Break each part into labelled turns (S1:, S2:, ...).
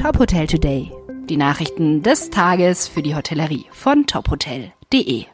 S1: Top Hotel Today. Die Nachrichten des Tages für die Hotellerie von tophotel.de.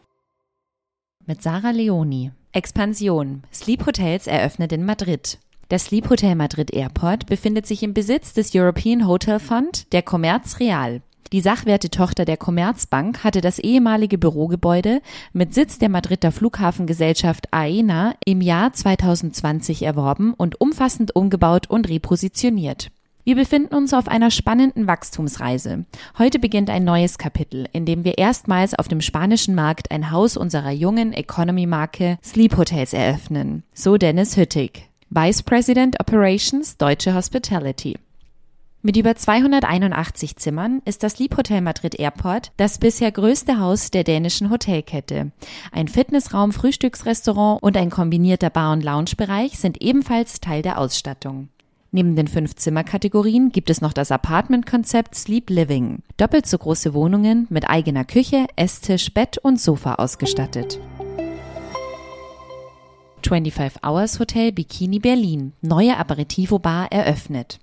S2: Mit Sarah Leoni. Expansion. Sleep Hotels eröffnet in Madrid. Das Sleep Hotel Madrid Airport befindet sich im Besitz des European Hotel Fund der Commerz Real. Die Sachwerte-Tochter der Commerzbank hatte das ehemalige Bürogebäude mit Sitz der Madrider Flughafengesellschaft AENA im Jahr 2020 erworben und umfassend umgebaut und repositioniert. Wir befinden uns auf einer spannenden Wachstumsreise. Heute beginnt ein neues Kapitel, in dem wir erstmals auf dem spanischen Markt ein Haus unserer jungen Economy-Marke Sleep Hotels eröffnen. So Dennis Hüttig, Vice President Operations Deutsche Hospitality. Mit über 281 Zimmern ist das Sleep Hotel Madrid Airport das bisher größte Haus der dänischen Hotelkette. Ein Fitnessraum, Frühstücksrestaurant und ein kombinierter Bar- und Loungebereich sind ebenfalls Teil der Ausstattung. Neben den fünf Zimmerkategorien gibt es noch das Apartment-Konzept Sleep Living. Doppelt so große Wohnungen mit eigener Küche, Esstisch, Bett und Sofa ausgestattet. 25 Hours Hotel Bikini Berlin. Neue Aperitivo Bar eröffnet.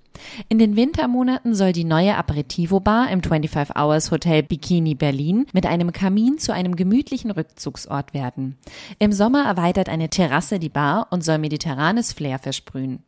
S2: In den Wintermonaten soll die neue Aperitivo Bar im 25 Hours Hotel Bikini Berlin mit einem Kamin zu einem gemütlichen Rückzugsort werden. Im Sommer erweitert eine Terrasse die Bar und soll mediterranes Flair versprühen.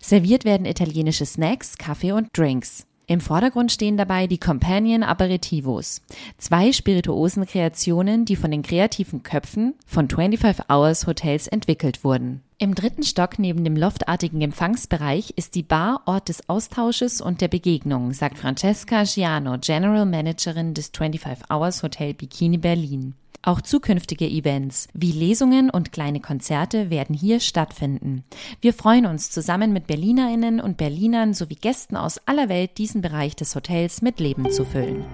S2: Serviert werden italienische Snacks, Kaffee und Drinks. Im Vordergrund stehen dabei die Companion Aperitivos, zwei spirituosen Kreationen, die von den kreativen Köpfen von 25 Hours Hotels entwickelt wurden. Im dritten Stock neben dem loftartigen Empfangsbereich ist die Bar Ort des Austausches und der Begegnung, sagt Francesca Giano, General Managerin des 25 Hours Hotel Bikini Berlin. Auch zukünftige Events wie Lesungen und kleine Konzerte werden hier stattfinden. Wir freuen uns zusammen mit Berlinerinnen und Berlinern sowie Gästen aus aller Welt diesen Bereich des Hotels mit Leben zu füllen.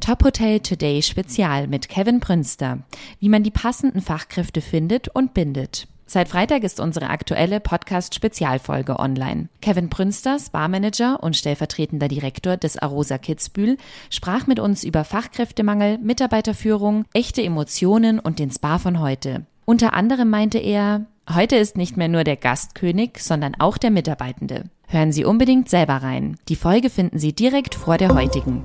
S2: Top Hotel Today Spezial mit Kevin Prünster. Wie man die passenden Fachkräfte findet und bindet. Seit Freitag ist unsere aktuelle Podcast-Spezialfolge online. Kevin Prünsters, Barmanager und stellvertretender Direktor des Arosa Kitzbühel, sprach mit uns über Fachkräftemangel, Mitarbeiterführung, echte Emotionen und den Spa von heute. Unter anderem meinte er, heute ist nicht mehr nur der Gastkönig, sondern auch der Mitarbeitende. Hören Sie unbedingt selber rein. Die Folge finden Sie direkt vor der heutigen.